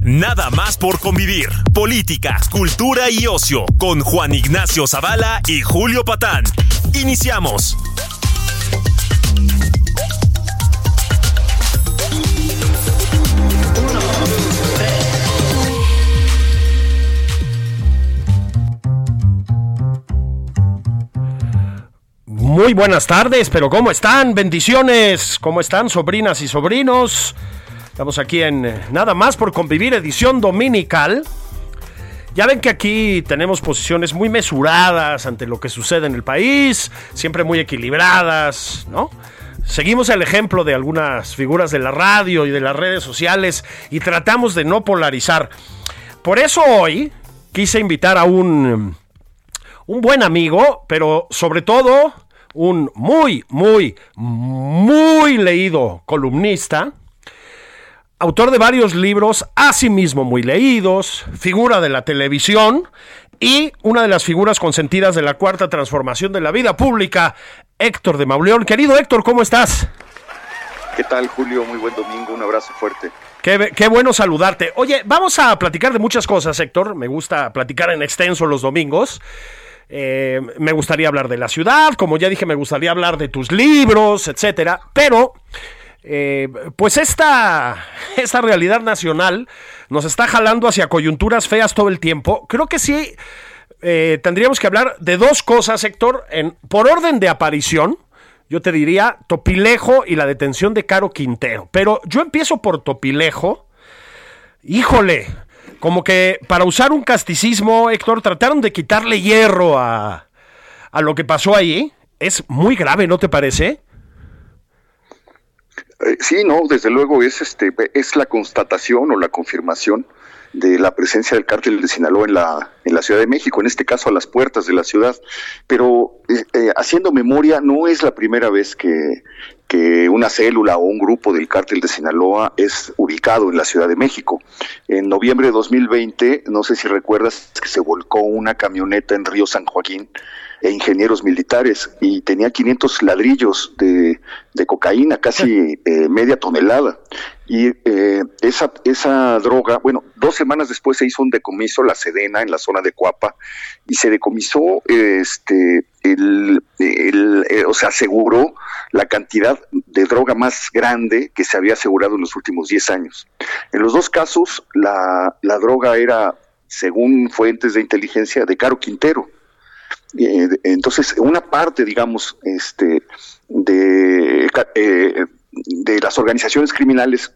Nada más por convivir. Política, cultura y ocio con Juan Ignacio Zavala y Julio Patán. Iniciamos. Muy buenas tardes, pero ¿cómo están? Bendiciones, ¿cómo están sobrinas y sobrinos? Estamos aquí en eh, Nada más por convivir, edición dominical. Ya ven que aquí tenemos posiciones muy mesuradas ante lo que sucede en el país, siempre muy equilibradas, ¿no? Seguimos el ejemplo de algunas figuras de la radio y de las redes sociales y tratamos de no polarizar. Por eso hoy quise invitar a un, un buen amigo, pero sobre todo un muy, muy, muy leído columnista, autor de varios libros, asimismo muy leídos, figura de la televisión y una de las figuras consentidas de la cuarta transformación de la vida pública, Héctor de Mauleón. Querido Héctor, ¿cómo estás? ¿Qué tal, Julio? Muy buen domingo, un abrazo fuerte. Qué, qué, bueno saludarte. Oye, vamos a platicar de muchas cosas, Héctor. Me gusta platicar en extenso los domingos. Eh, me gustaría hablar de la ciudad, como ya dije, me gustaría hablar de tus libros, etcétera. Pero, eh, pues esta, esta realidad nacional nos está jalando hacia coyunturas feas todo el tiempo. Creo que sí eh, tendríamos que hablar de dos cosas, Héctor, en, por orden de aparición. Yo te diría Topilejo y la detención de Caro Quintero. Pero yo empiezo por Topilejo. Híjole, como que para usar un casticismo, Héctor, trataron de quitarle hierro a, a lo que pasó ahí. Es muy grave, ¿no te parece? Eh, sí, no, desde luego es este es la constatación o la confirmación de la presencia del cártel de Sinaloa en la, en la Ciudad de México, en este caso a las puertas de la ciudad. Pero eh, eh, haciendo memoria, no es la primera vez que, que una célula o un grupo del cártel de Sinaloa es ubicado en la Ciudad de México. En noviembre de 2020, no sé si recuerdas que se volcó una camioneta en Río San Joaquín e ingenieros militares y tenía 500 ladrillos de, de cocaína, casi eh, media tonelada. Y eh, esa, esa droga, bueno, dos semanas después se hizo un decomiso, la Sedena, en la zona de Cuapa, y se decomisó, este, el, el, eh, o sea, aseguró la cantidad de droga más grande que se había asegurado en los últimos 10 años. En los dos casos, la, la droga era, según fuentes de inteligencia, de Caro Quintero. Eh, entonces, una parte, digamos, este, de, eh, de las organizaciones criminales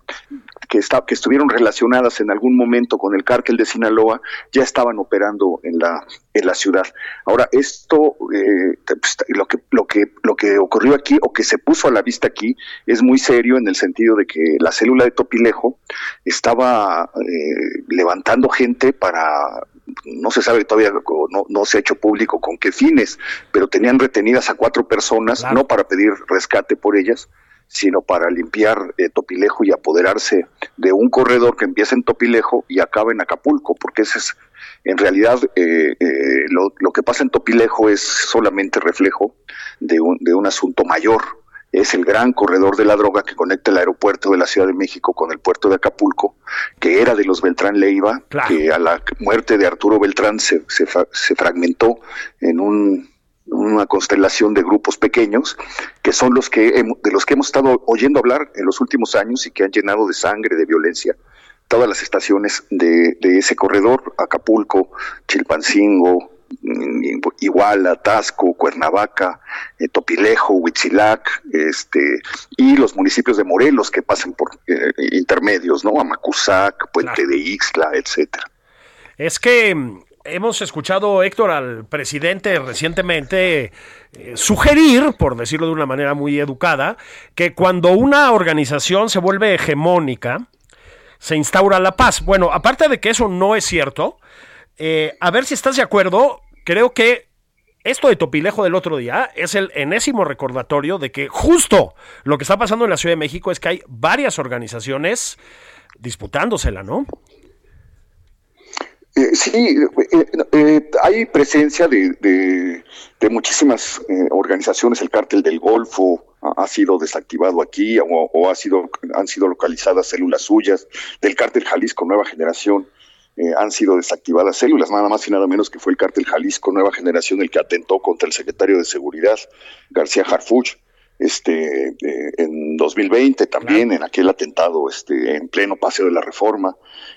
que, está, que estuvieron relacionadas en algún momento con el cártel de Sinaloa ya estaban operando en la, en la ciudad. Ahora, esto, eh, pues, lo, que, lo, que, lo que ocurrió aquí o que se puso a la vista aquí es muy serio en el sentido de que la célula de Topilejo estaba eh, levantando gente para no se sabe todavía, no, no, se ha hecho público con qué fines, pero tenían retenidas a cuatro personas, claro. no para pedir rescate por ellas, sino para limpiar eh, Topilejo y apoderarse de un corredor que empieza en Topilejo y acaba en Acapulco, porque ese es, en realidad, eh, eh, lo, lo, que pasa en Topilejo es solamente reflejo de un, de un asunto mayor. Es el gran corredor de la droga que conecta el aeropuerto de la Ciudad de México con el puerto de Acapulco, que era de los Beltrán Leiva, claro. que a la muerte de Arturo Beltrán se, se, se fragmentó en un una constelación de grupos pequeños que son los que de los que hemos estado oyendo hablar en los últimos años y que han llenado de sangre, de violencia todas las estaciones de, de ese corredor, Acapulco, Chilpancingo, Iguala, Tasco, Cuernavaca, eh, Topilejo, Huitzilac, este, y los municipios de Morelos que pasan por eh, intermedios, ¿no? Amacuzac, Puente claro. de Ixtla, etcétera. Es que hemos escuchado, Héctor, al presidente recientemente eh, sugerir, por decirlo de una manera muy educada, que cuando una organización se vuelve hegemónica, se instaura la paz. Bueno, aparte de que eso no es cierto, eh, a ver si estás de acuerdo, creo que esto de Topilejo del otro día es el enésimo recordatorio de que justo lo que está pasando en la Ciudad de México es que hay varias organizaciones disputándosela, ¿no? Eh, sí, eh, eh, hay presencia de, muchísimas organizaciones. El cártel del Golfo ha, sido desactivado aquí o, ha sido, han sido localizadas células suyas. Del cártel Jalisco Nueva Generación han sido desactivadas células, nada más y nada menos que fue el cártel Jalisco Nueva Generación el que atentó contra el secretario de Seguridad, García Harfuch este, eh, en 2020 también, en aquel atentado este, en pleno paseo de la reforma,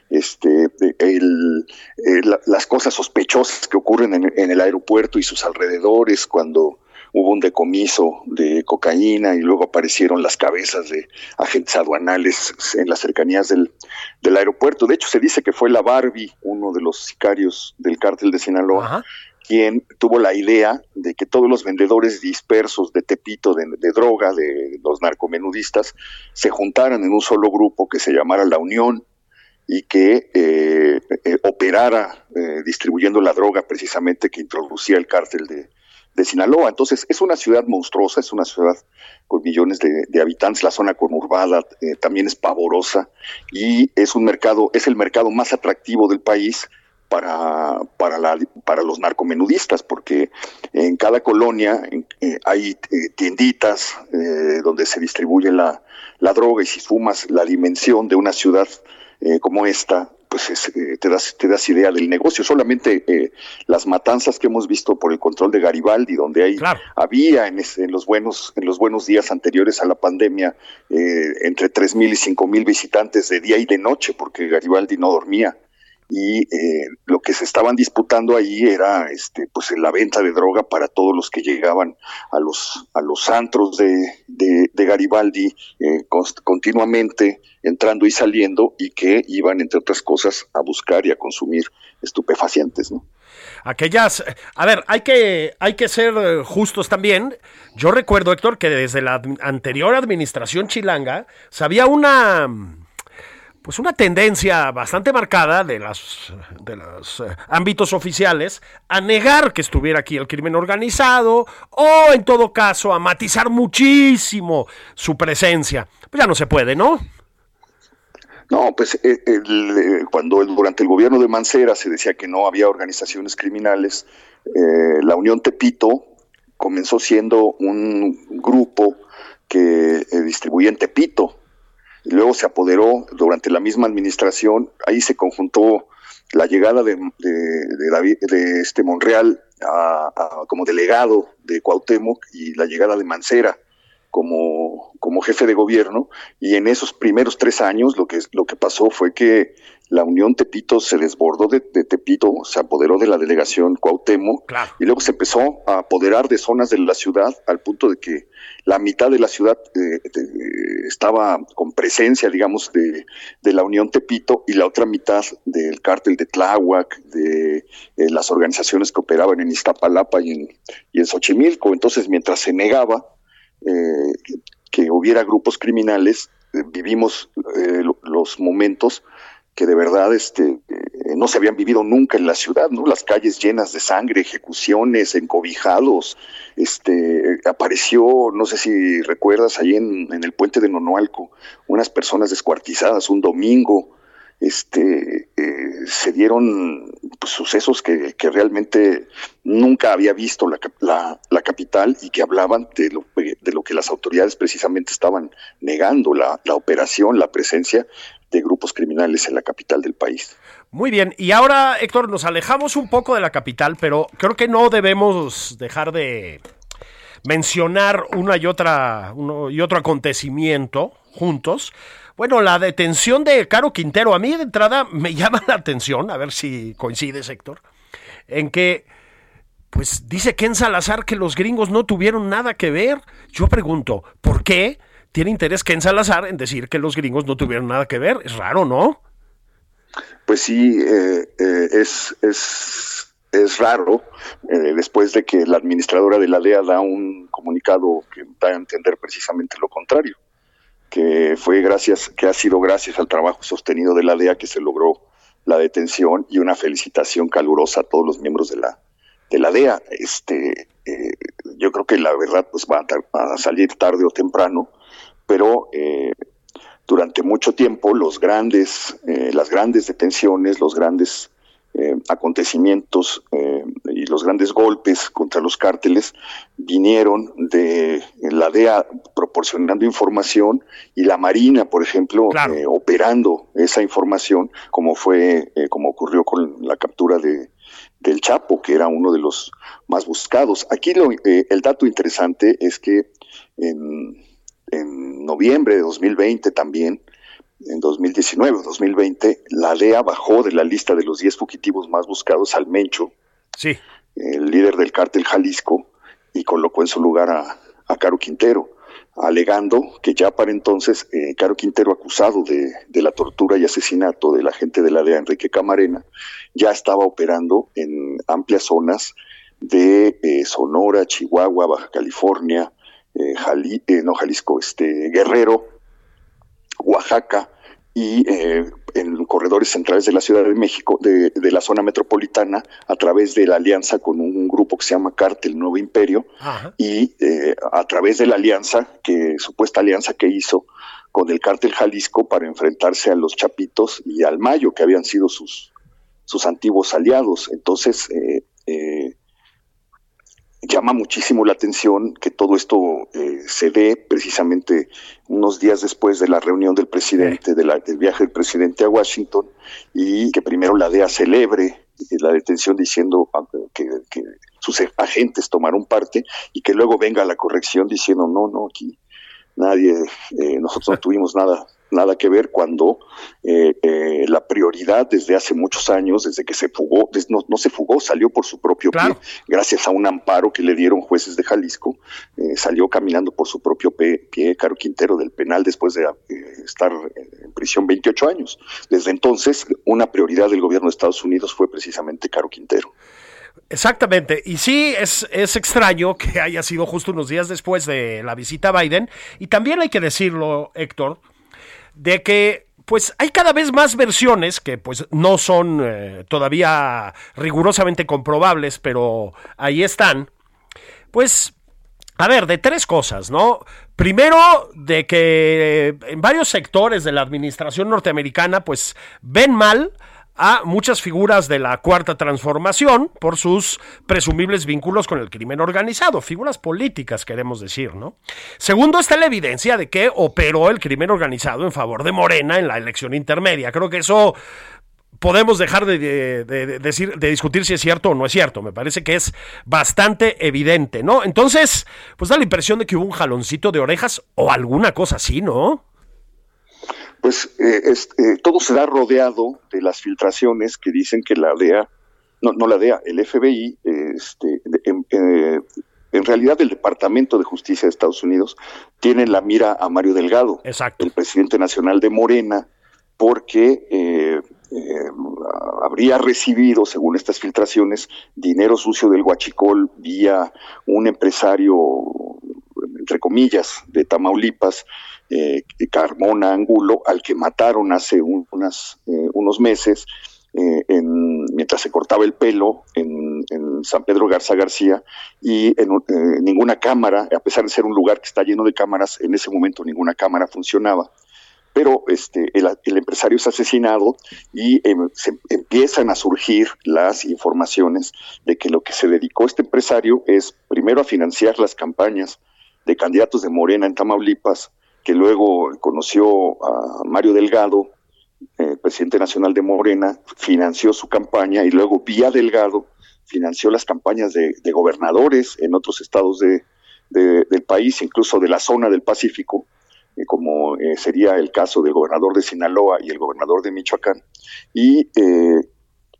este, el, eh, las cosas sospechosas que ocurren en, el aeropuerto y sus alrededores cuando hubo un decomiso de cocaína y luego aparecieron las cabezas de agentes aduanales en las cercanías del, del aeropuerto. De hecho, se dice que fue la Barbie, uno de los sicarios del cártel de Sinaloa, quien tuvo la idea de que todos los vendedores dispersos de Tepito de, droga, de los narcomenudistas, se juntaran en un solo grupo que se llamara La Unión y que eh, eh, operara eh, distribuyendo la droga precisamente que introducía el cártel de, Sinaloa. Entonces, es una ciudad monstruosa, es una ciudad con millones de, de habitantes, la zona conurbada también es pavorosa y es un mercado, es el mercado más atractivo del país para, para, la, para los narcomenudistas, porque en cada colonia eh, hay eh, tienditas eh, donde se distribuye la, la, droga y si sumas la dimensión de una ciudad como esta, pues te, das, te das idea del negocio. Solamente las matanzas que hemos visto por el control de Garibaldi, donde hay, había en, en, los buenos, en los buenos días anteriores a la pandemia entre 3.000 y 5.000 visitantes de día y de noche, porque Garibaldi no dormía y eh, lo que se estaban disputando ahí era este pues la venta de droga para todos los que llegaban a los a los antros de, de, Garibaldi eh, continuamente entrando y saliendo y que iban entre otras cosas a buscar y a consumir estupefacientes ¿no? aquellas a ver hay que hay que ser eh, justos también yo recuerdo Héctor que desde la anterior administración chilanga se había una pues una tendencia bastante marcada de las de los eh, ámbitos oficiales a negar que estuviera aquí el crimen organizado o en todo caso a matizar muchísimo su presencia. Pues ya no se puede, ¿no? No, pues eh, eh, cuando durante el gobierno de Mancera se decía que no había organizaciones criminales, la Unión Tepito comenzó siendo un grupo que distribuía en Tepito, luego se apoderó durante la misma administración, ahí se conjuntó la llegada de, de, de este Monreal como delegado de Cuauhtémoc y la llegada de Mancera como, como jefe de gobierno y en esos primeros tres años lo que, lo que pasó fue que la Unión Tepito se desbordó de, Tepito, se apoderó de la delegación Cuauhtémoc y luego se empezó a apoderar de zonas de la ciudad al punto de que la mitad de la ciudad eh, estaba con presencia, digamos, de, la Unión Tepito y la otra mitad del cártel de Tláhuac, de eh, las organizaciones que operaban en Iztapalapa y en, y en Xochimilco. Entonces, mientras se negaba eh, que hubiera grupos criminales, vivimos los momentos que de verdad este, eh, no se habían vivido nunca en la ciudad, ¿no? Las calles llenas de sangre, ejecuciones, encobijados. Este, apareció, no sé si recuerdas, ahí en, en el puente de Nonoalco, unas personas descuartizadas un domingo. Este, eh, se dieron pues, sucesos que, realmente nunca había visto la, la, la, capital y que hablaban de lo, de lo que las autoridades precisamente estaban negando, la, la operación, la presencia de grupos criminales en la capital del país. Muy bien, y ahora Héctor, nos alejamos un poco de la capital, pero creo que no debemos dejar de mencionar una y otra uno y otro acontecimiento juntos. Bueno, la detención de Caro Quintero, a mí de entrada me llama la atención, a ver si coincides, Héctor, en que pues dice Ken Salazar que los gringos no tuvieron nada que ver. Yo pregunto, ¿por qué? tiene interés Ken Salazar en decir que los gringos no tuvieron nada que ver. Es raro, ¿no? Pues sí, eh, eh, es, es es raro, eh, después de que la administradora de la DEA da un comunicado que da a entender precisamente lo contrario, que fue gracias, que ha sido gracias al trabajo sostenido de la DEA que se logró la detención y una felicitación calurosa a todos los miembros de la de la DEA. Este, eh, yo creo que la verdad pues va a, salir tarde o temprano, pero eh, durante mucho tiempo los grandes, las grandes detenciones, los grandes eh, acontecimientos eh, y los grandes golpes contra los cárteles vinieron de la DEA proporcionando información y la Marina, por ejemplo, eh, operando esa información, como fue, como ocurrió con la captura de del Chapo, que era uno de los más buscados. Aquí lo, el dato interesante es que en, en noviembre de 2020 también en 2019 o 2020, la DEA bajó de la lista de los 10 fugitivos más buscados al Mencho, sí. el líder del cártel Jalisco, y colocó en su lugar a, Caro Quintero, alegando que ya para entonces eh, Caro Quintero, acusado de, la tortura y asesinato del agente de la DEA, Enrique Camarena, ya estaba operando en amplias zonas de eh, Sonora, Chihuahua, Baja California, eh, no Jalisco, este, Guerrero, Oaxaca y eh, en corredores centrales de la Ciudad de México, de, la zona metropolitana, a través de la alianza con un grupo que se llama Cártel Nuevo Imperio, y eh, a través de la alianza, que supuesta alianza que hizo con el Cártel Jalisco para enfrentarse a los Chapitos y al Mayo, que habían sido sus, sus antiguos aliados. Entonces, eh, llama muchísimo la atención que todo esto eh, se dé precisamente unos días después de la reunión del presidente, del viaje del presidente a Washington, y que primero la DEA celebre la detención diciendo ah, que, sus agentes tomaron parte y que luego venga la corrección diciendo no, no, aquí nadie, eh, nosotros no tuvimos nada nada que ver cuando eh, eh, la prioridad desde hace muchos años, desde que se fugó, no, se fugó, salió por su propio pie, gracias a un amparo que le dieron jueces de Jalisco, eh, salió caminando por su propio pie, Caro Quintero del penal después de estar en prisión 28 años. Desde entonces, una prioridad del gobierno de Estados Unidos fue precisamente Caro Quintero. Exactamente. Y sí, es, es extraño que haya sido justo unos días después de la visita a Biden. Y también hay que decirlo, Héctor, de que pues hay cada vez más versiones que pues no son eh, todavía rigurosamente comprobables, pero ahí están. Pues, a ver, de tres cosas, ¿no? Primero, de que en varios sectores de la administración norteamericana pues ven mal a muchas figuras de la cuarta transformación por sus presumibles vínculos con el crimen organizado, figuras políticas queremos decir, ¿no? Segundo está la evidencia de que operó el crimen organizado en favor de Morena en la elección intermedia. Creo que eso podemos dejar de, decir, de discutir si es cierto o no es cierto. Me parece que es bastante evidente, ¿no? Entonces, pues da la impresión de que hubo un jaloncito de orejas o alguna cosa así, ¿no? Pues eh, eh, todo será rodeado de las filtraciones que dicen que la DEA, no, no la DEA, el FBI, este, eh, en, realidad el Departamento de Justicia de Estados Unidos tiene la mira a Mario Delgado, el presidente nacional de Morena, porque habría recibido, según estas filtraciones, dinero sucio del Huachicol vía un empresario, entre comillas, de Tamaulipas, eh, Carmona Angulo, al que mataron hace eh, unos meses, eh, en, mientras se cortaba el pelo en, San Pedro Garza García, y en ninguna cámara, a pesar de ser un lugar que está lleno de cámaras, en ese momento ninguna cámara funcionaba. Pero este, el, empresario es asesinado y em, se empiezan a surgir las informaciones de que lo que se dedicó este empresario es primero a financiar las campañas de candidatos de Morena en Tamaulipas, que luego conoció a Mario Delgado, eh, presidente nacional de Morena, financió su campaña y luego vía Delgado financió las campañas de, gobernadores en otros estados de, del país, incluso de la zona del Pacífico, eh, como eh, sería el caso del gobernador de Sinaloa y el gobernador de Michoacán, y,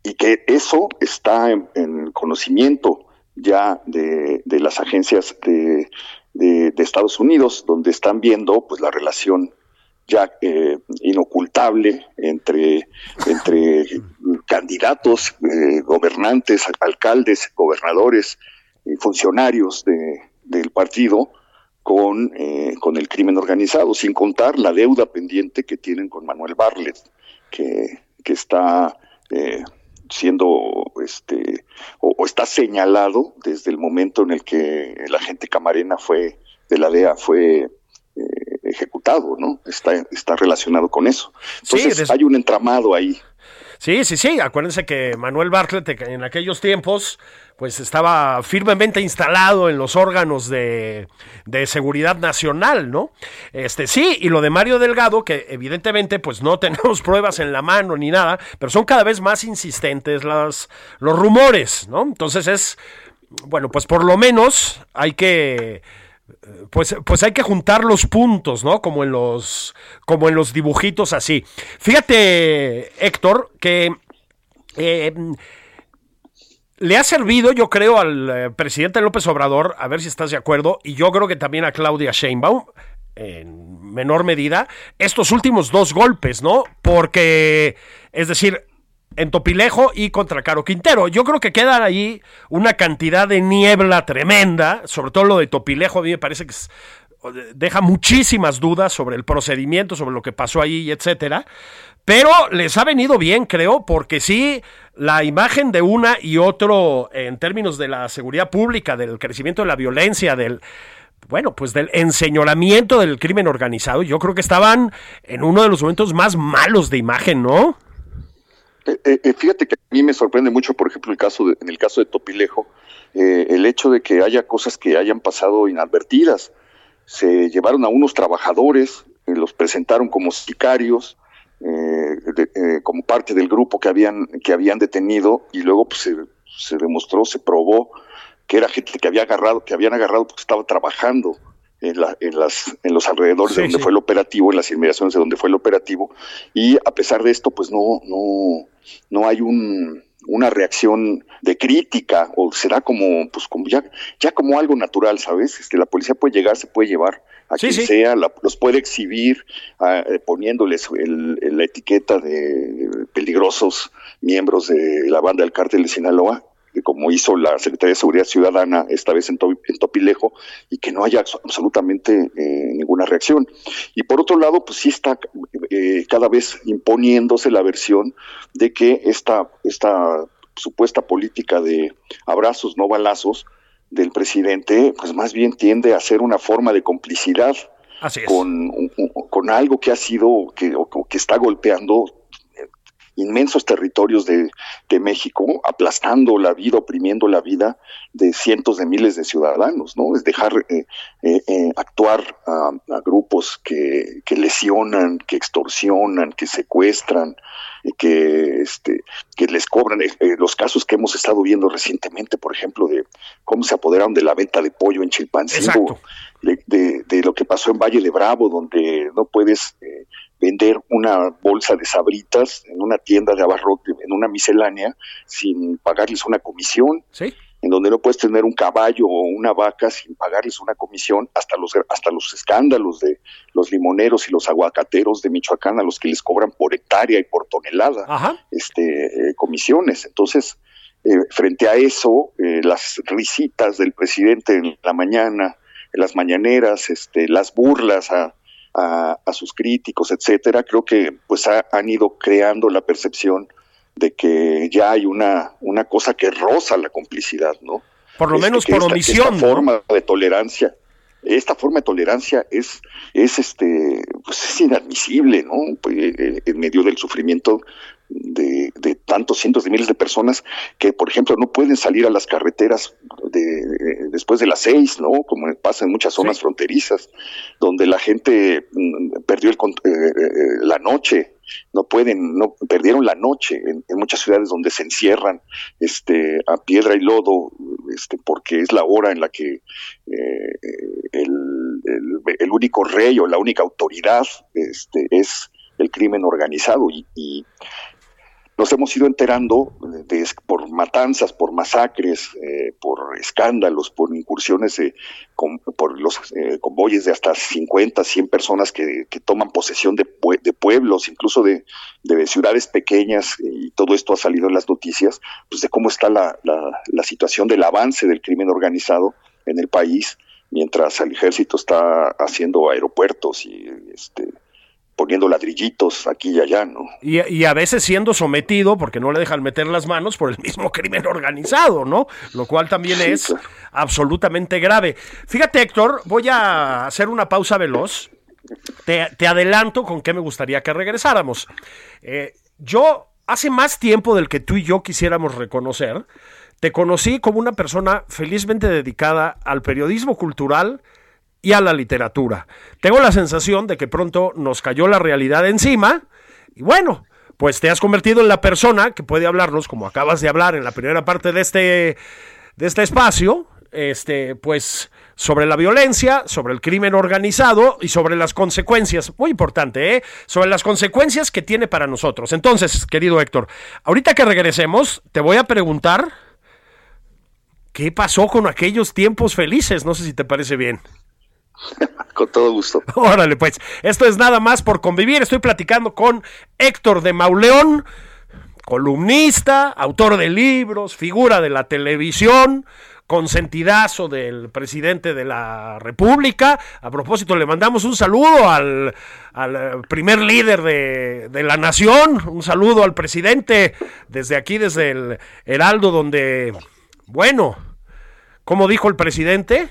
y que eso está en, conocimiento ya de, de las agencias de, de, Estados Unidos, donde están viendo pues la relación ya eh, inocultable entre, entre candidatos, eh, gobernantes, alcaldes, gobernadores y funcionarios de, del partido con, eh, con el crimen organizado, sin contar la deuda pendiente que tienen con Manuel Barlet, que, que está siendo este o, está señalado desde el momento en el que el agente Camarena fue de la DEA fue eh, ejecutado, ¿no? Está, está relacionado con eso. Entonces hay un entramado ahí. Sí, sí, sí. Acuérdense que Manuel Bartlett en aquellos tiempos, pues estaba firmemente instalado en los órganos de, de, seguridad nacional, ¿no? Este sí, y lo de Mario Delgado, que evidentemente, pues no tenemos pruebas en la mano ni nada, pero son cada vez más insistentes las, los rumores, ¿no? Entonces es, bueno, pues por lo menos hay que pues, pues hay que juntar los puntos, ¿no? Como en los, como en los dibujitos así. Fíjate, Héctor, que eh, le ha servido, yo creo, al eh, presidente López Obrador, a ver si estás de acuerdo, y yo creo que también a Claudia Sheinbaum, en menor medida, estos últimos dos golpes, ¿no? Porque, es decir, en Topilejo y contra Caro Quintero. Yo creo que queda ahí una cantidad de niebla tremenda, sobre todo lo de Topilejo, a mí me parece que deja muchísimas dudas sobre el procedimiento, sobre lo que pasó ahí, etcétera. Pero les ha venido bien, creo, porque sí, la imagen de una y otro en términos de la seguridad pública, del crecimiento de la violencia, del bueno, pues del enseñoramiento del crimen organizado, yo creo que estaban en uno de los momentos más malos de imagen, ¿no? Eh, eh, eh, fíjate que a mí me sorprende mucho, por ejemplo, el caso en el caso de Topilejo, el hecho de que haya cosas que hayan pasado inadvertidas. Se llevaron a unos trabajadores, los presentaron como sicarios, como parte del grupo que habían que habían detenido y luego pues, se, demostró, se probó que era gente que había agarrado, que habían agarrado porque estaba trabajando en, la, en, las, en los alrededores de donde fue el operativo, en las inmediaciones de donde fue el operativo, y a pesar de esto, pues no, no, no hay un, una reacción de crítica o será como pues como ya ya como algo natural sabes este la policía puede llegar se puede llevar a quien sea los puede exhibir ah, eh, poniéndoles la etiqueta de peligrosos miembros de la banda del cártel de Sinaloa como hizo la Secretaría de Seguridad Ciudadana esta vez en, Topilejo, y que no haya absolutamente eh, ninguna reacción. Y por otro lado, pues sí está eh, cada vez imponiéndose la versión de que esta, esta supuesta política de abrazos, no balazos, del presidente, pues más bien tiende a ser una forma de complicidad Con, con algo que ha sido, que, que está golpeando inmensos territorios de, México, aplastando la vida, oprimiendo la vida de cientos de miles de ciudadanos, ¿no? Es dejar eh, eh, eh, actuar a, grupos que, lesionan, que extorsionan, que secuestran, que, este, que les cobran. los casos que hemos estado viendo recientemente, por ejemplo, de cómo se apoderaron de la venta de pollo en Chilpancingo, de, de, lo que pasó en Valle de Bravo, donde no puedes vender una bolsa de sabritas en una tienda de abarrote, en una miscelánea, sin pagarles una comisión. En donde no puedes tener un caballo o una vaca sin pagarles una comisión, hasta los, hasta los escándalos de los limoneros y los aguacateros de Michoacán, a los que les cobran por hectárea y por tonelada este eh, comisiones. Entonces, eh, frente a eso, eh, las risitas del presidente en la mañana, en las mañaneras, este, las burlas a, a, sus críticos, etcétera, creo que pues han ido creando la percepción de que ya hay una, una cosa que roza la complicidad, ¿no? Por lo este, menos por omisión. Esta forma de tolerancia, esta forma de tolerancia es, es este, pues es inadmisible, ¿no? Pues, en medio del sufrimiento de, de, tantos cientos de miles de personas que, por ejemplo, no pueden salir a las carreteras de, después de las seis, ¿no? Como pasa en muchas zonas fronterizas, donde la gente mm, perdió el, eh, eh, la noche, no pueden, no perdieron la noche en, muchas ciudades donde se encierran, este, a piedra y lodo, este, porque es la hora en la que eh, el, el, único rey o la única autoridad, este, es el crimen organizado y nos hemos ido enterando de, por matanzas, por masacres, eh, por escándalos, por incursiones, por los eh, convoyes de hasta 50, 100 personas que, toman posesión de, pueblos, incluso de, ciudades pequeñas, y todo esto ha salido en las noticias, pues de cómo está la, la situación del avance del crimen organizado en el país, mientras el ejército está haciendo aeropuertos y este poniendo ladrillitos aquí y allá, ¿no? Y, a veces siendo sometido, porque no le dejan meter las manos, por el mismo crimen organizado, ¿no? Lo cual también es absolutamente grave. Fíjate, Héctor, voy a hacer una pausa veloz. Te, adelanto con qué me gustaría que regresáramos. Eh, yo, hace más tiempo del que tú y yo quisiéramos reconocer, te conocí como una persona felizmente dedicada al periodismo cultural, y a la literatura. Tengo la sensación de que pronto nos cayó la realidad encima y bueno, pues te has convertido en la persona que puede hablarnos, como acabas de hablar en la primera parte de este, de este espacio, este, pues sobre la violencia, sobre el crimen organizado y sobre las consecuencias, muy importante, ¿eh? sobre las consecuencias que tiene para nosotros. Entonces, querido Héctor, ahorita que regresemos, te voy a preguntar qué pasó con aquellos tiempos felices, no sé si te parece bien. con todo gusto. Órale, pues, esto es nada más por convivir. Estoy platicando con Héctor de Mauleón, columnista, autor de libros, figura de la televisión, consentidazo del presidente de la República. A propósito, le mandamos un saludo al, al primer líder de, de, la nación, un saludo al presidente desde aquí, desde el Heraldo, donde, bueno, como dijo el presidente,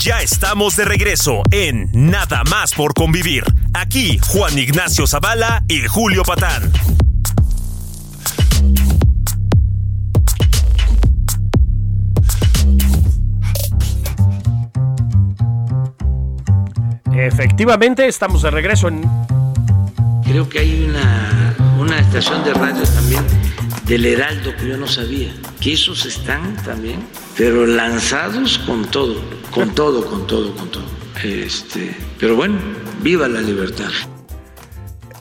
Ya estamos de regreso en Nada más por convivir. Aquí Juan Ignacio Zavala y Julio Patán. Efectivamente, estamos de regreso en... Creo que hay una, una estación de radio también del Heraldo que yo no sabía, que esos están también, pero lanzados con todo, con todo, con todo, con todo. Este, pero bueno, viva la libertad.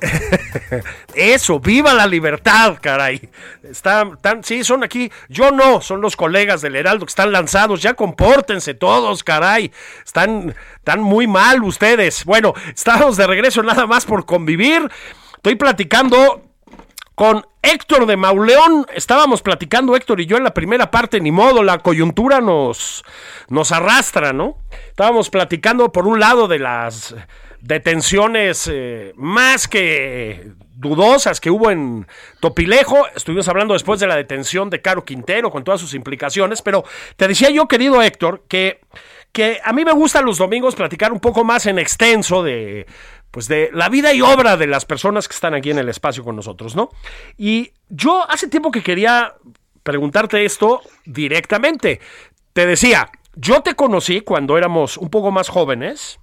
Eso, viva la libertad, caray. Están, tan, sí, son aquí. Yo no, son los colegas del Heraldo que están lanzados. Ya compórtense todos, caray. Están, están muy mal ustedes. Bueno, estamos de regreso nada más por convivir. Estoy platicando con Héctor de Mauleón. Estábamos platicando Héctor y yo en la primera parte, ni modo, la coyuntura nos, nos arrastra, ¿no? Estábamos platicando por un lado de las detenciones eh, más que dudosas que hubo en Topilejo. Estuvimos hablando después de la detención de Caro Quintero con todas sus implicaciones, pero te decía yo, querido Héctor, que, que a mí me gusta los domingos platicar un poco más en extenso de pues de la vida y obra de las personas que están aquí en el espacio con nosotros, ¿no? Y yo hace tiempo que quería preguntarte esto directamente. Te decía, yo te conocí cuando éramos un poco más jóvenes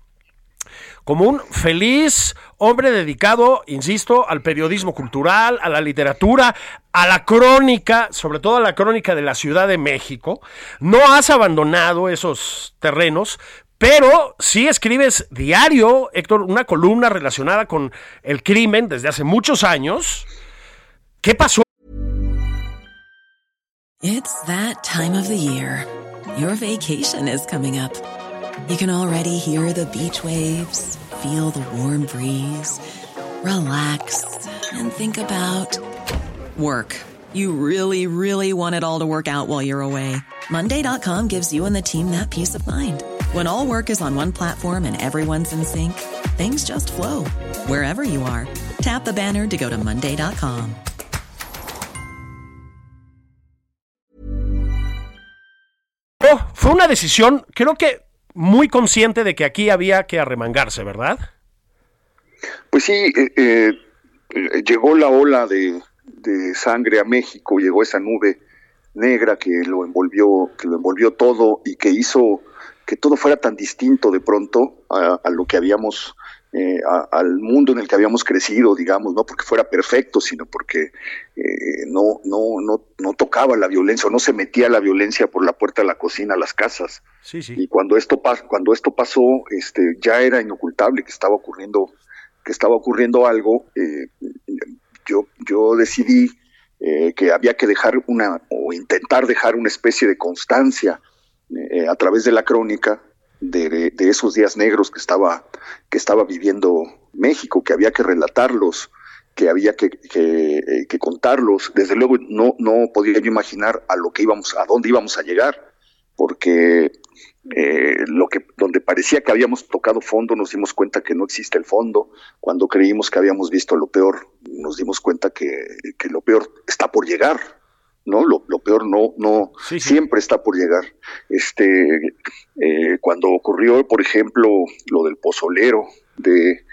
como un feliz hombre dedicado, insisto, al periodismo cultural, a la literatura, a la crónica, sobre todo a la crónica de la Ciudad de México. No has abandonado esos terrenos, pero sí escribes diario, Héctor, una columna relacionada con el crimen desde hace muchos años. ¿Qué pasó? It's that time of the year. Your vacation is coming up. You can already hear the beach waves, feel the warm breeze, relax and think about work. You really, really want it all to work out while you're away. Monday.com gives you and the team that peace of mind. When all work is on one platform and everyone's in sync, things just flow wherever you are. Tap the banner to go to Monday.com. Oh, fue una decisión, creo que muy consciente de que aquí había que arremangarse, ¿verdad? Pues sí, eh, eh eh, llegó la ola de, sangre a México, llegó esa nube negra que lo envolvió, que lo envolvió todo y que hizo que todo fuera tan distinto de pronto a lo que habíamos eh, al mundo en el que habíamos crecido, digamos, no porque fuera perfecto, sino porque eh, no, no, no, no tocaba la violencia o no se metía la violencia por la puerta de la cocina a las casas. Sí, sí. Y cuando esto, cuando esto pasó, este, ya era inocultable que estaba ocurriendo, que estaba ocurriendo algo. Eh, yo, yo decidí que había que dejar una, o intentar dejar una especie de constancia a través de la crónica de, esos días negros que estaba, que estaba viviendo México, que había que relatarlos, que había que, que, eh, contarlos. Desde luego no, no podía yo imaginar a lo que íbamos, a dónde íbamos a llegar, porque eh, lo que donde parecía que habíamos tocado fondo nos dimos cuenta que no existe el fondo cuando creímos que habíamos visto lo peor nos dimos cuenta que, que lo peor está por llegar ¿no? Lo, peor no, no, siempre está por llegar. Este, eh, cuando ocurrió, por ejemplo, lo del pozolero, de,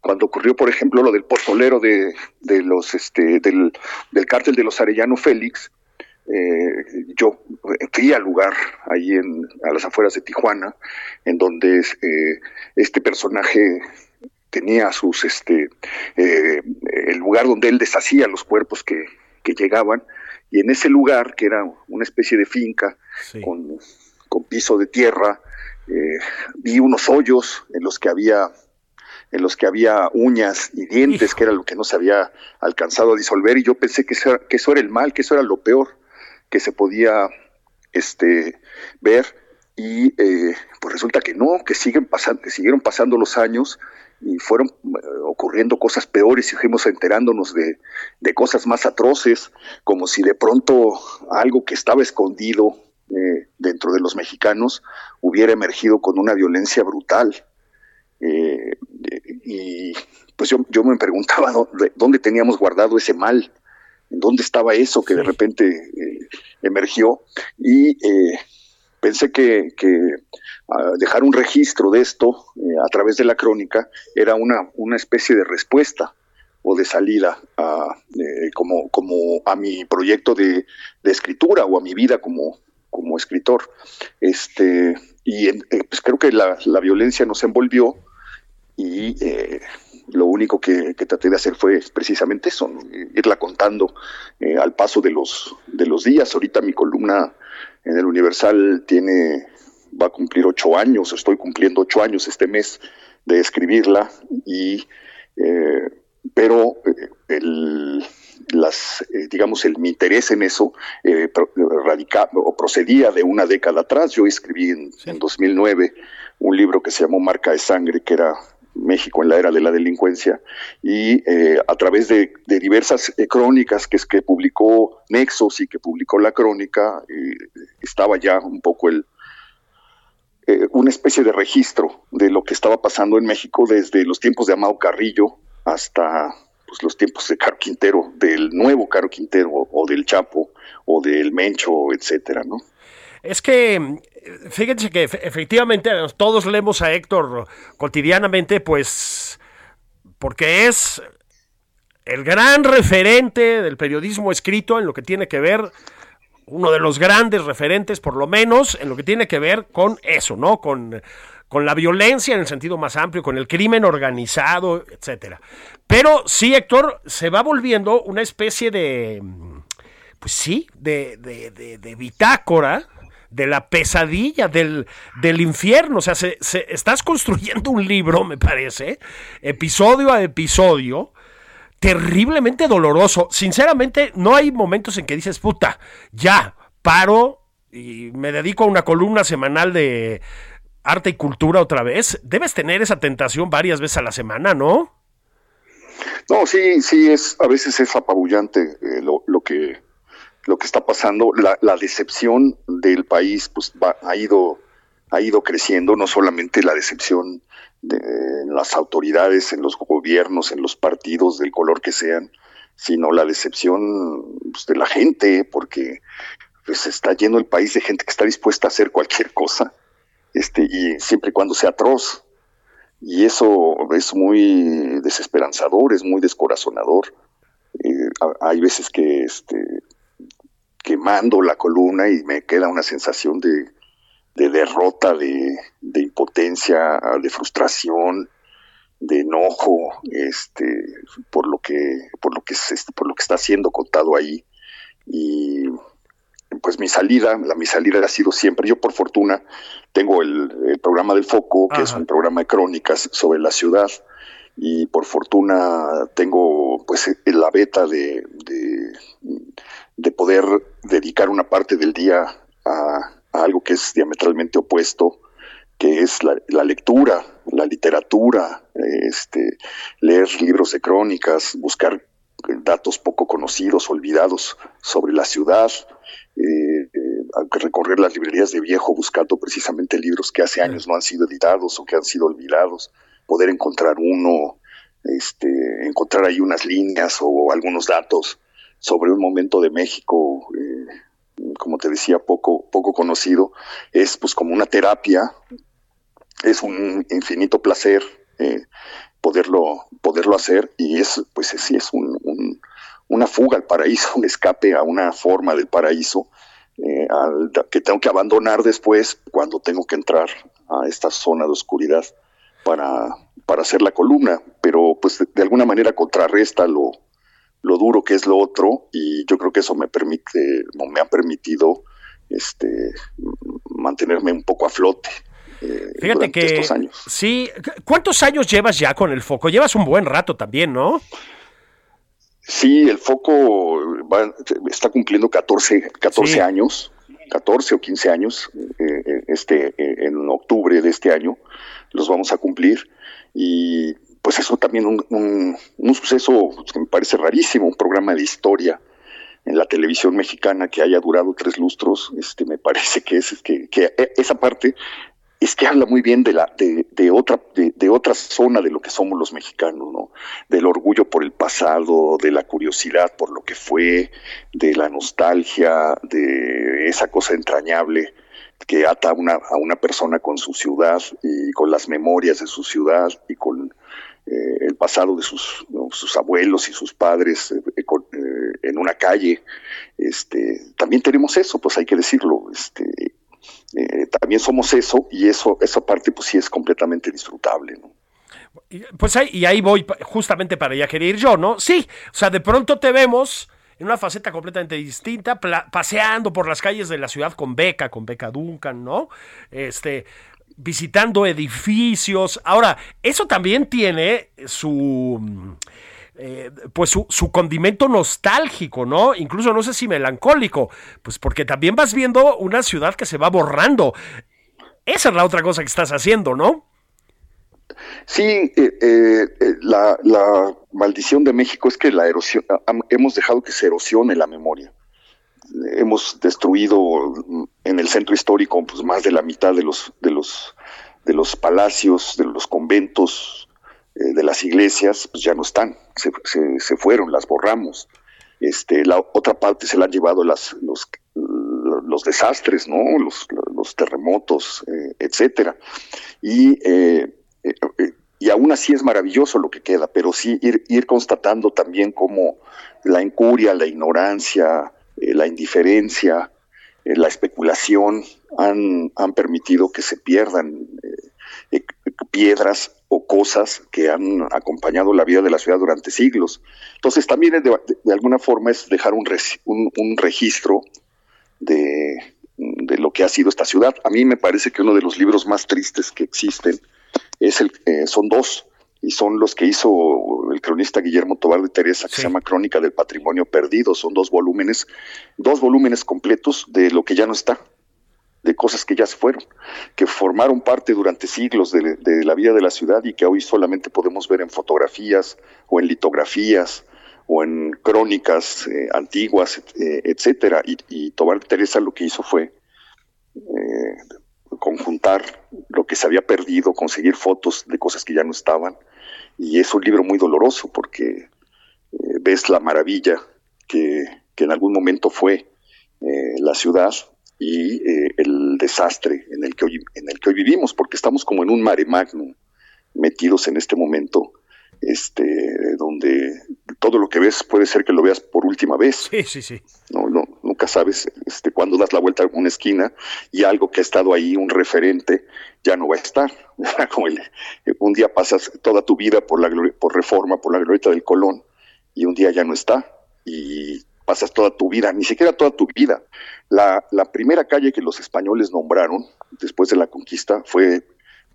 cuando ocurrió, por ejemplo, lo del pozolero de, de los, este, del, del cártel de los Arellano Félix, eh, yo fui al lugar ahí en, a las afueras de Tijuana, en donde eh, este personaje tenía sus, este, el lugar donde él deshacía los cuerpos que, que llegaban, y en ese lugar, que era una especie de finca con, piso de tierra, eh, vi unos hoyos en los que había en los que había uñas y dientes, que era lo que no se había alcanzado a disolver, y yo pensé que eso, era, que eso era el mal, que eso era lo peor que se podía este, ver, y eh, pues resulta que no, que siguen pasando, que siguieron pasando los años, y fueron eh, ocurriendo cosas peores y fuimos enterándonos de, cosas más atroces, como si de pronto algo que estaba escondido eh, dentro de los mexicanos hubiera emergido con una violencia brutal. Eh, y pues yo, yo me preguntaba dónde, teníamos guardado ese mal, dónde estaba eso que de repente emergió. Y pensé que, dejar un registro de esto eh, a través de la crónica era una, especie de respuesta o de salida a, eh, como, a mi proyecto de, escritura o a mi vida como, escritor. Este, y eh, pues creo que la, violencia nos envolvió y lo único que, traté de hacer fue precisamente eso, irla contando al paso de los, de los días. Ahorita mi columna en el Universal tiene, va a cumplir ocho años, estoy cumpliendo ocho años este mes de escribirla, y, eh, pero eh, el, las, eh, digamos, el, mi interés en eso eh, o procedía de una década atrás. Yo escribí en, en 2009 un libro que se llamó Marca de Sangre, que era México en la era de la delincuencia y eh, a través de, diversas eh, crónicas que que publicó Nexos y que publicó la crónica eh, estaba ya un poco el una especie de registro de lo que estaba pasando en México desde los tiempos de Amado Carrillo hasta pues, los tiempos de Caro Quintero, del nuevo Caro Quintero o del Chapo o del Mencho, etcétera, ¿no? Es que, fíjense que efectivamente todos leemos a Héctor cotidianamente, pues, porque es el gran referente del periodismo escrito en lo que tiene que ver, uno de los grandes referentes, por lo menos, en lo que tiene que ver con eso, ¿no? Con, con la violencia en el sentido más amplio, con el crimen organizado, etcétera. Pero sí, Héctor, se va volviendo una especie de, pues sí, de, de, de, de bitácora de la pesadilla, del, del infierno. O sea, se, estás construyendo un libro, me parece, episodio a episodio, terriblemente doloroso. Sinceramente, no hay momentos en que dices, puta, ya, paro y me dedico a una columna semanal de arte y cultura otra vez. Debes tener esa tentación varias veces a la semana, ¿no? No, sí, sí, es, a veces es apabullante eh, lo, lo, que lo que está pasando, la, decepción del país pues ha ido ha ido creciendo, no solamente la decepción de las autoridades, en los gobiernos, en los partidos, del color que sean, sino la decepción pues, de la gente, porque pues está lleno el país de gente que está dispuesta a hacer cualquier cosa, este, y siempre y cuando sea atroz. y eso es muy desesperanzador, es muy descorazonador. Eh, hay veces que este, quemando la columna y me queda una sensación de, derrota, de, impotencia, de frustración, de enojo, este, por lo que, por lo que por lo que está siendo contado ahí. Y pues mi salida, la mi salida ha sido siempre, yo por fortuna tengo el, programa del Foco, que es un programa de crónicas sobre la ciudad, y por fortuna tengo pues la beta de, de, poder dedicar una parte del día a, algo que es diametralmente opuesto, que es la, la, lectura, la literatura, este, leer libros de crónicas, buscar datos poco conocidos, olvidados sobre la ciudad, eh, eh, recorrer las librerías de viejo buscando precisamente libros que hace años no han sido editados o que han sido olvidados, poder encontrar uno, este, encontrar ahí unas líneas o algunos datos sobre un momento de México, eh, como te decía, poco, poco conocido, es pues como una terapia, es un infinito placer poderlo, poderlo hacer y es, pues sí, es un, una fuga al paraíso, un escape a una forma del paraíso eh, que tengo que abandonar después cuando tengo que entrar a esta zona de oscuridad para, para hacer la columna, pero pues de, alguna manera contrarresta lo, lo duro que es lo otro y yo creo que eso me permite, me ha permitido este, mantenerme un poco a flote. Eh, Fíjate que estos años. sí, ¿cuántos años llevas ya con el foco? Llevas un buen rato también, ¿no? Sí, el foco está cumpliendo 14, 14 años, 14 o 15 años, eh, eh, este, en octubre de este año los vamos a cumplir. Y pues eso también un, un, suceso que me parece rarísimo, un programa de historia en la televisión mexicana que haya durado tres lustros, este, me parece que es que, que esa parte es que habla muy bien de la de, de otra de, otra zona de lo que somos los mexicanos no del orgullo por el pasado de la curiosidad por lo que fue de la nostalgia de esa cosa entrañable que ata a una, a una persona con su ciudad y con las memorias de su ciudad y con eh, el pasado de sus, sus abuelos y sus padres eh, eh, en una calle. Este también tenemos eso pues hay que decirlo este eh, también somos eso y eso esa parte pues sí es completamente disfrutable, ¿no? Pues ahí, y ahí voy justamente para allá quería ir yo, ¿no? Sí, o sea, de pronto te vemos en una faceta completamente distinta, paseando por las calles de la ciudad con Beca, con Beca Duncan, ¿no? Este, visitando edificios. Ahora, eso también tiene su eh, pues su, condimento nostálgico, ¿no? Incluso no sé si melancólico, pues porque también vas viendo una ciudad que se va borrando. Esa es la otra cosa que estás haciendo, ¿no? Sí, eh, eh, la, maldición de México es que la erosión, hemos dejado que se erosione la memoria. Hemos destruido en el centro histórico pues, más de la mitad de los, de los, de los palacios, de los conventos, eh, de las iglesias, pues ya no están, se, se, fueron, las borramos. Este, la otra parte se la han llevado las, los, los desastres, ¿no? Los, los terremotos, eh, etcétera. Y, eh, y aún así es maravilloso lo que queda, pero sí ir, ir constatando también cómo la incuria, la ignorancia, la indiferencia, la especulación han, han permitido que se pierdan piedras o cosas que han acompañado la vida de la ciudad durante siglos. Entonces también de, alguna forma es dejar un, un, registro de, lo que ha sido esta ciudad. A mí me parece que uno de los libros más tristes que existen es el, eh, son dos, y son los que hizo el cronista Guillermo Tobar de Teresa, que se llama Crónica del Patrimonio Perdido. Son dos volúmenes, dos volúmenes completos de lo que ya no está de cosas que ya se fueron, que formaron parte durante siglos de, la vida de la ciudad y que hoy solamente podemos ver en fotografías o en litografías o en crónicas eh, antiguas, eh, etcétera. Y, y Tobar Teresa lo que hizo fue eh, conjuntar lo que se había perdido, conseguir fotos de cosas que ya no estaban. Y es un libro muy doloroso porque ves la maravilla que, que en algún momento fue la ciudad y eh, el desastre en el que hoy en el que hoy vivimos porque estamos como en un mare magnum metidos en este momento, este, donde todo lo que ves puede ser que lo veas por última vez. Sí, sí, sí. No, no, nunca sabes este, cuándo das la vuelta a una esquina y algo que ha estado ahí, un referente, ya no va a estar. Como el, un día pasas toda tu vida por la por reforma, por la glorieta del Colón, y un día ya no está. Y pasas toda tu vida, ni siquiera toda tu vida. La, la primera calle que los españoles nombraron después de la conquista fue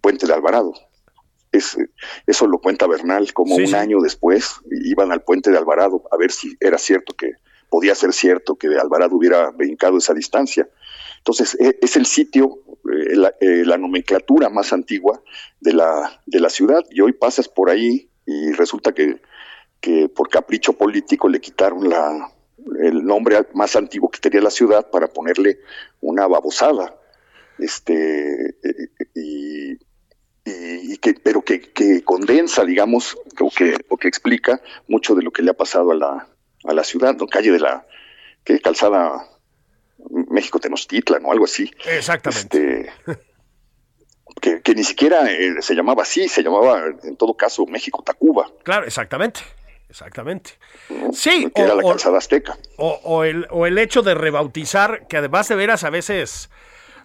Puente de Alvarado. Es, eso lo cuenta Bernal, como Sí, un sí. año después iban al Puente de Alvarado a ver si era cierto que podía ser cierto que Alvarado hubiera brincado esa distancia. Entonces, e- es el sitio, eh, la, eh, la nomenclatura más antigua de la, de la ciudad, y hoy pasas por ahí y resulta que, que por capricho político le quitaron la, el nombre más antiguo que tenía la ciudad para ponerle una babosada. Este, eh, y, y- y que, pero que, que condensa, digamos, o que, o que explica mucho de lo que le ha pasado a la, a la ciudad, ¿no? Calle de la, que calzada México Tenochtitlan o algo así. Exactamente. Este, que, que ni siquiera eh, se llamaba así, se llamaba en todo caso México Tacuba, Claro, exactamente. Exactamente. Sí, que era o- la o- calzada azteca. O, o el, o el hecho de rebautizar, que además de veras a veces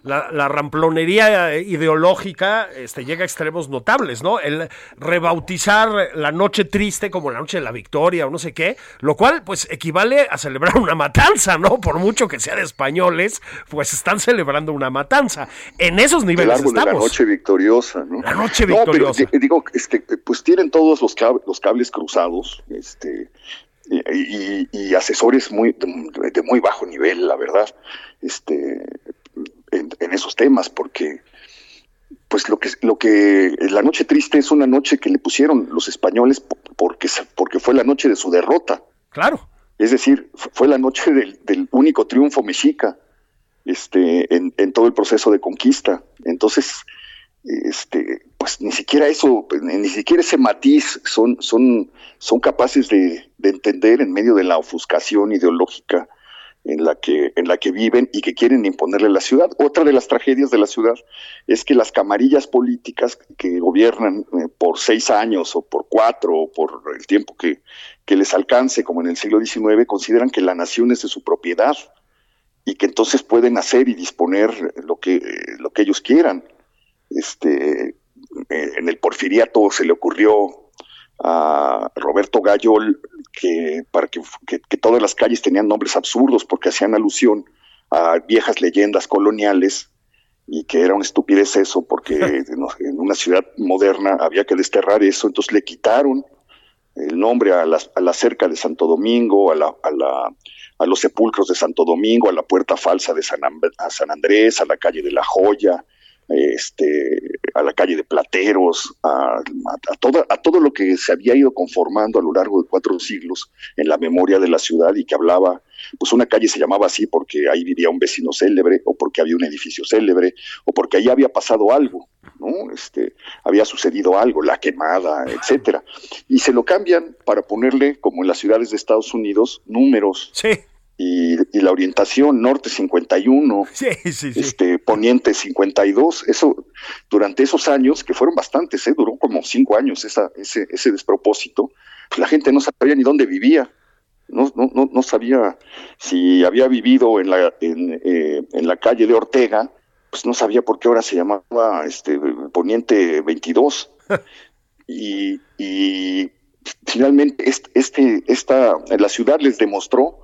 la, la ramplonería ideológica este, llega a extremos notables, ¿no? El rebautizar la noche triste como la noche de la victoria o no sé qué, lo cual pues equivale a celebrar una matanza, ¿no? Por mucho que sea de españoles, pues están celebrando una matanza. En esos El niveles de la estamos. noche victoriosa, ¿no? La noche No, pero victoriosa. di- digo, este, pues tienen todos los, cab- los cables cruzados, este, y, y- y asesores muy de, de muy bajo nivel, la verdad, este, en, en esos temas, porque pues lo que lo que la noche triste es una noche que le pusieron los españoles po- porque porque fue la noche de su derrota. Claro. Es decir, fu- fue la noche del, del único triunfo mexica este, en, en todo el proceso de conquista. Entonces, este, pues ni siquiera eso, ni siquiera ese matiz son, son, son capaces de, de entender en medio de la ofuscación ideológica en la que en la que viven y que quieren imponerle la ciudad. Otra de las tragedias de la ciudad es que las camarillas políticas que gobiernan eh, por seis años o por cuatro o por el tiempo que, que les alcance, como en el siglo XIX, consideran que la nación es de su propiedad y que entonces pueden hacer y disponer lo que, lo que ellos quieran. Este, eh, en el porfiriato se le ocurrió a Roberto Gayol que para que, que, que todas las calles tenían nombres absurdos porque hacían alusión a viejas leyendas coloniales y que era una estupidez eso porque en una ciudad moderna había que desterrar eso, entonces le quitaron el nombre a la, a la cerca de Santo Domingo, a, la, a, la, a los sepulcros de Santo Domingo, a la puerta falsa de San, a San Andrés, a la calle de la Joya, este, a la calle de Plateros, a, a, a todo, a todo lo que se había ido conformando a lo largo de cuatro siglos en la memoria de la ciudad y que hablaba, pues una calle se llamaba así porque ahí vivía un vecino célebre, o porque había un edificio célebre, o porque ahí había pasado algo, ¿no? Este, había sucedido algo, la quemada, etcétera. Y se lo cambian para ponerle, como en las ciudades de Estados Unidos, números Sí, y, y la orientación norte 51, sí, sí, sí. este poniente 52, eso durante esos años, que fueron bastantes, ¿eh? duró como cinco años esa, ese, ese despropósito, pues la gente no sabía ni dónde vivía, no, no, no, no sabía si había vivido en la, en, eh, en la calle de Ortega, pues no sabía por qué ahora se llamaba este poniente 22. y, y finalmente este, este, esta, la ciudad les demostró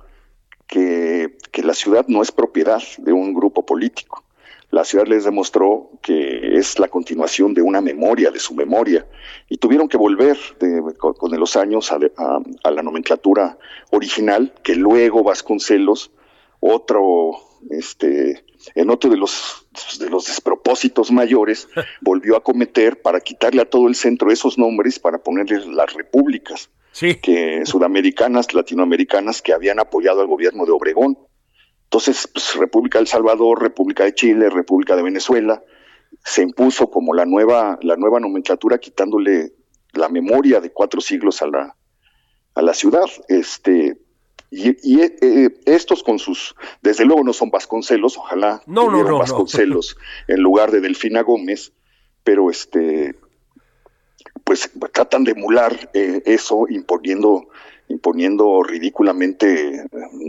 que, que, la ciudad no es propiedad de un grupo político. La ciudad les demostró que es la continuación de una memoria, de su memoria, y tuvieron que volver de, con, con, los años a, a, a, la nomenclatura original, que luego Vasconcelos, otro, este, en otro de los, de los despropósitos mayores, volvió a cometer para quitarle a todo el centro esos nombres para ponerles las repúblicas sí. que sudamericanas, latinoamericanas que habían apoyado al gobierno de Obregón. Entonces, pues, República del Salvador, República de Chile, República de Venezuela, se impuso como la nueva, la nueva nomenclatura, quitándole la memoria de cuatro siglos a la, a la ciudad. Este, y, y eh, estos con sus, desde luego no son Vasconcelos, ojalá no, no, no, Vasconcelos no. en lugar de Delfina Gómez, pero este pues tratan de emular eh, eso imponiendo imponiendo ridículamente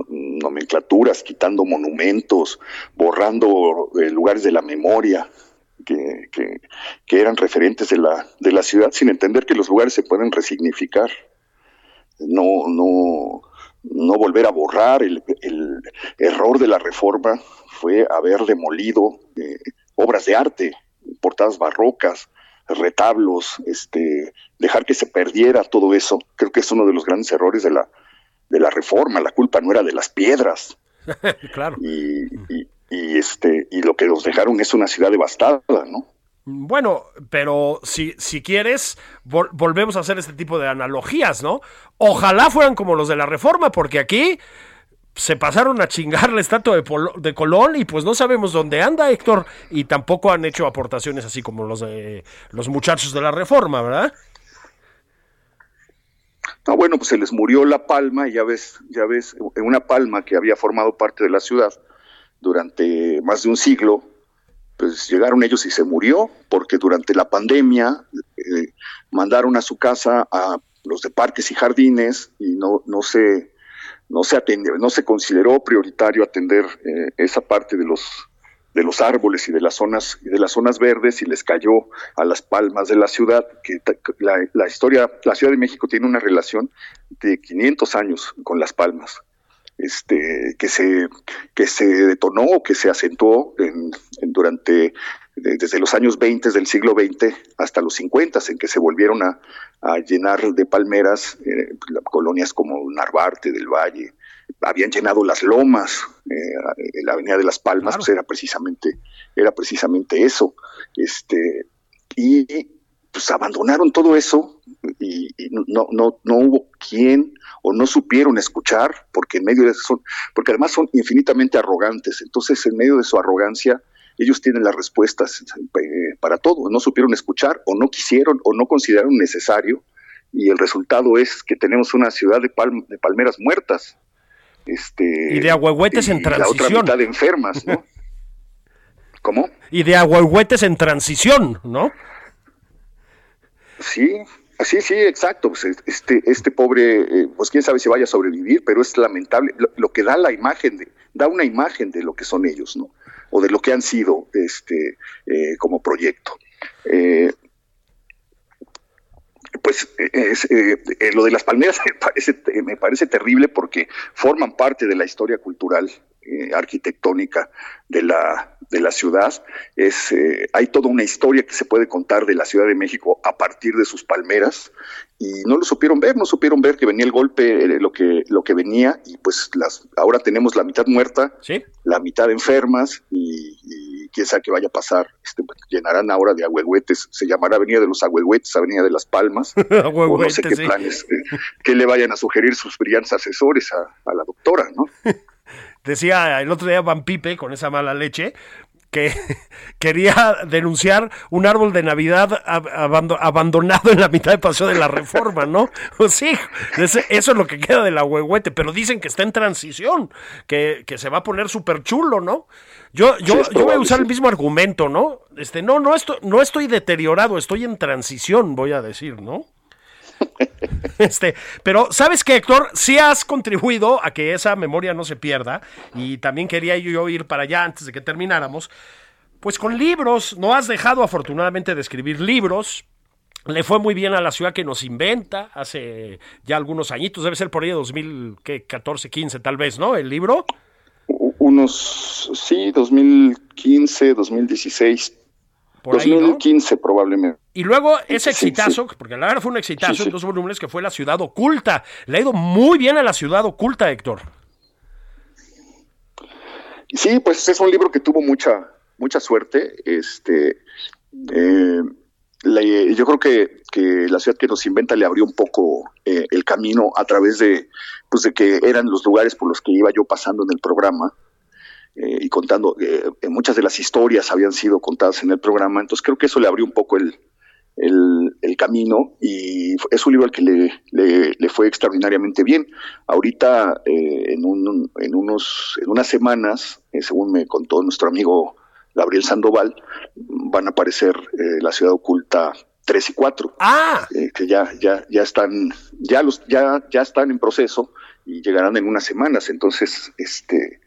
nomenclaturas, quitando monumentos, borrando lugares de la memoria que, que, eran referentes de la, de la ciudad, sin entender que los lugares se pueden resignificar. No, no, no volver a borrar. El, error de la reforma fue haber demolido eh, obras de arte, portadas barrocas, retablos, este, dejar que se perdiera todo eso. Creo que es uno de los grandes errores de la, de la reforma. La culpa no era de las piedras. claro. Y, y, este, y lo que nos dejaron es una ciudad devastada, ¿no? Bueno, pero si, si quieres, volvemos a hacer este tipo de analogías, ¿no? Ojalá fueran como los de la Reforma, porque aquí se pasaron a chingar la estatua de, de, Colón y pues no sabemos dónde anda Héctor y tampoco han hecho aportaciones así como los de los muchachos de la Reforma, ¿verdad? Ah, bueno, pues se les murió la palma ya ves, ya ves, una palma que había formado parte de la ciudad durante más de un siglo, pues llegaron ellos y se murió, porque durante la pandemia eh, mandaron a su casa a los de parques y jardines y no, no se no se atendió, no se consideró prioritario atender eh, esa parte de los de los árboles y de las zonas y de las zonas verdes y les cayó a las palmas de la ciudad que la, historia la Ciudad de México tiene una relación de 500 años con las palmas este, que, se, que se detonó, que se acentuó en, durante desde los años 20 del siglo XX hasta los 50, en que se volvieron a, llenar de palmeras eh, colonias como Narvarte del Valle, habían llenado las lomas, eh, la Avenida de las Palmas, pues era precisamente, era precisamente eso. Este, y pues abandonaron todo eso y, no, no, no hubo quien o no supieron escuchar, porque en medio de eso porque además son infinitamente arrogantes, entonces en medio de su arrogancia ellos tienen las respuestas eh, para todo, no supieron escuchar o no quisieron o no consideraron necesario y el resultado es que tenemos una ciudad de, de palmeras muertas. Este, y de ahuehuetes en transición. La otra mitad de enfermas, ¿no? ¿Cómo? Y de ahuehuetes en transición, ¿no? Sí, sí, sí, exacto. Pues este, este pobre, eh, pues quién sabe si vaya a sobrevivir, pero es lamentable lo, que da la imagen de, da una imagen de lo que son ellos, ¿no? O de lo que han sido, este, eh, como proyecto. Eh, pues lo de las palmeras me parece, me parece terrible porque forman parte de la historia cultural arquitectónica de la, de la ciudad. Es, eh, hay toda una historia que se puede contar de la Ciudad de México a partir de sus palmeras y no lo supieron ver, no supieron ver que venía el golpe, eh, lo, que, lo que venía y pues las, ahora tenemos la mitad muerta, la mitad enfermas y, quién sabe qué vaya a pasar. Este, llenarán ahora de agüehuetes, se llamará Avenida de los Agüehuetes, Avenida de las Palmas, o no sé qué planes, eh, que le vayan a sugerir sus brillantes asesores a, a la doctora, ¿no? Decía el otro día Van Pipe, con esa mala leche, que quería denunciar un árbol de Navidad abandonado en la mitad de Paseo de la Reforma, ¿no? Pues sí, eso es lo que queda de la huehuete, pero dicen que está en transición, que, se va a poner súper chulo, ¿no? Yo, yo, yo voy a usar el mismo argumento, ¿no? Este, no, no, esto, no estoy deteriorado, estoy en transición, voy a decir, ¿no? Este, pero sabes que Héctor, sí has contribuido a que esa memoria no se pierda y también quería yo ir para allá antes de que termináramos. Pues con libros, no has dejado afortunadamente de escribir libros, le fue muy bien a la ciudad que nos inventa hace ya algunos añitos, debe ser por ahí de 2014, 15 tal vez, ¿no? El libro. Unos, sí, 2015, 2016, 2015 probablemente. Y luego ese exitazo, porque la verdad fue un exitazo en dos volúmenes que fue La Ciudad Oculta. Le ha ido muy bien a La Ciudad Oculta, Héctor. Sí, pues es un libro que tuvo mucha, mucha suerte. Este, eh, yo creo que, que, la ciudad que nos inventa le abrió un poco eh, el camino a través de, pues de que eran los lugares por los que iba yo pasando en el programa. Eh, y contando, eh, muchas de las historias habían sido contadas en el programa, entonces creo que eso le abrió un poco el, el, camino y es un libro al que le, le, fue extraordinariamente bien. Ahorita, eh, en, un, en, unos, en unas semanas, según me contó nuestro amigo Gabriel Sandoval, van a aparecer La Ciudad Oculta 3 y 4. Ah. Eh, que ya, ya, ya están, ya los, ya, ya están en proceso y llegarán en unas semanas. Entonces, este, eh, eh,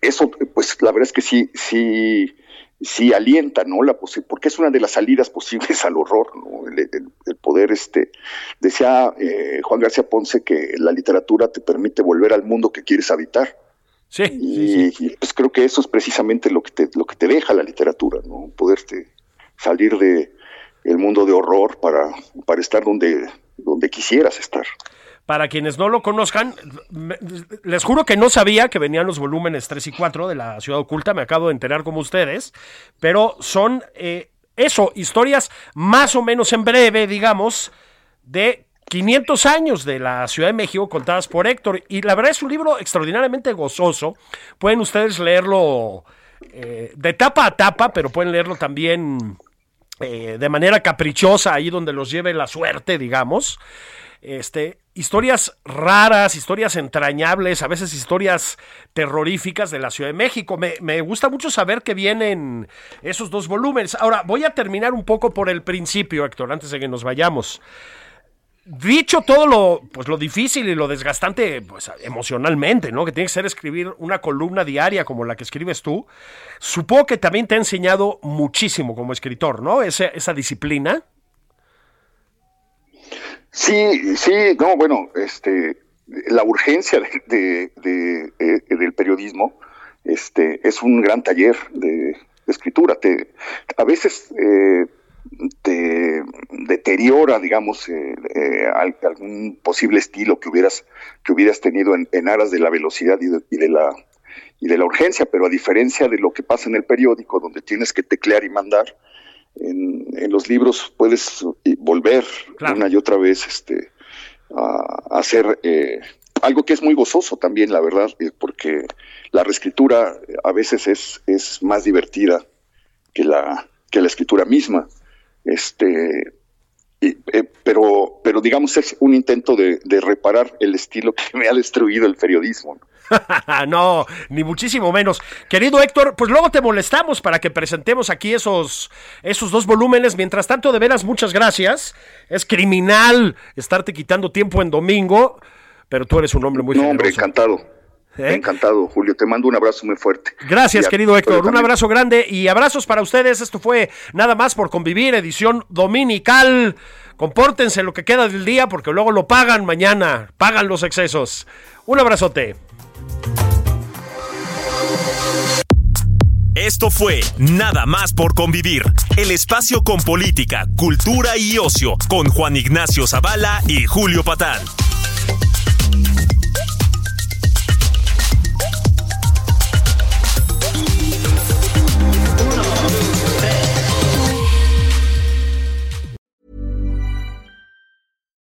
eso, pues la verdad es que sí, sí, sí alienta, ¿no? La porque es una de las salidas posibles al horror, ¿no? El, poder, este, decía Juan García Ponce que la literatura te permite volver al mundo que quieres habitar. Sí, y, pues creo que eso es precisamente lo que te, lo que te deja la literatura, ¿no? Poderte salir de el mundo de horror para, para estar donde, donde quisieras estar. Para quienes no lo conozcan, les juro que no sabía que venían los volúmenes 3 y 4 de la Ciudad Oculta, me acabo de enterar como ustedes, pero son eh, eso, historias más o menos en breve, digamos, de 500 años de la Ciudad de México contadas por Héctor. Y la verdad es un libro extraordinariamente gozoso. Pueden ustedes leerlo eh, de tapa a tapa, pero pueden leerlo también eh, de manera caprichosa, ahí donde los lleve la suerte, digamos. Este, historias raras, historias entrañables, a veces historias terroríficas de la Ciudad de México. Me, me, gusta mucho saber que vienen esos dos volúmenes. Ahora, voy a terminar un poco por el principio, Héctor, antes de que nos vayamos. Dicho todo lo, pues lo difícil y lo desgastante pues, emocionalmente, ¿no? Que tiene que ser escribir una columna diaria como la que escribes tú, supongo que también te ha enseñado muchísimo como escritor, ¿no? Esa, esa disciplina. Sí, sí, no, bueno, este, la urgencia de, del periodismo este, es un gran taller de, escritura. Te, a veces eh, te deteriora, digamos, eh, eh, algún posible estilo que hubieras que hubieras tenido en, aras de la velocidad y de, la y de la urgencia, pero a diferencia de lo que pasa en el periódico, donde tienes que teclear y mandar, en, los libros puedes volver una y otra vez este, a, hacer eh, algo que es muy gozoso también, la verdad, porque la reescritura a veces es, es más divertida que la, que la escritura misma. Este, eh, pero, pero digamos es un intento de, reparar el estilo que me ha destruido el periodismo. no, ni muchísimo menos. Querido Héctor, pues luego te molestamos para que presentemos aquí esos, esos dos volúmenes. Mientras tanto, de veras, muchas gracias. Es criminal estarte quitando tiempo en domingo, pero tú eres un hombre muy No, hombre, encantado. ¿Eh? Encantado, Julio. Te mando un abrazo muy fuerte. Gracias, querido Héctor. Un abrazo grande y abrazos para ustedes. Esto fue Nada más por convivir, edición dominical. Compórtense lo que queda del día porque luego lo pagan mañana. Pagan los excesos. Un abrazote. Esto fue Nada más por convivir, el espacio con política, cultura y ocio, con Juan Ignacio Zavala y Julio Patán.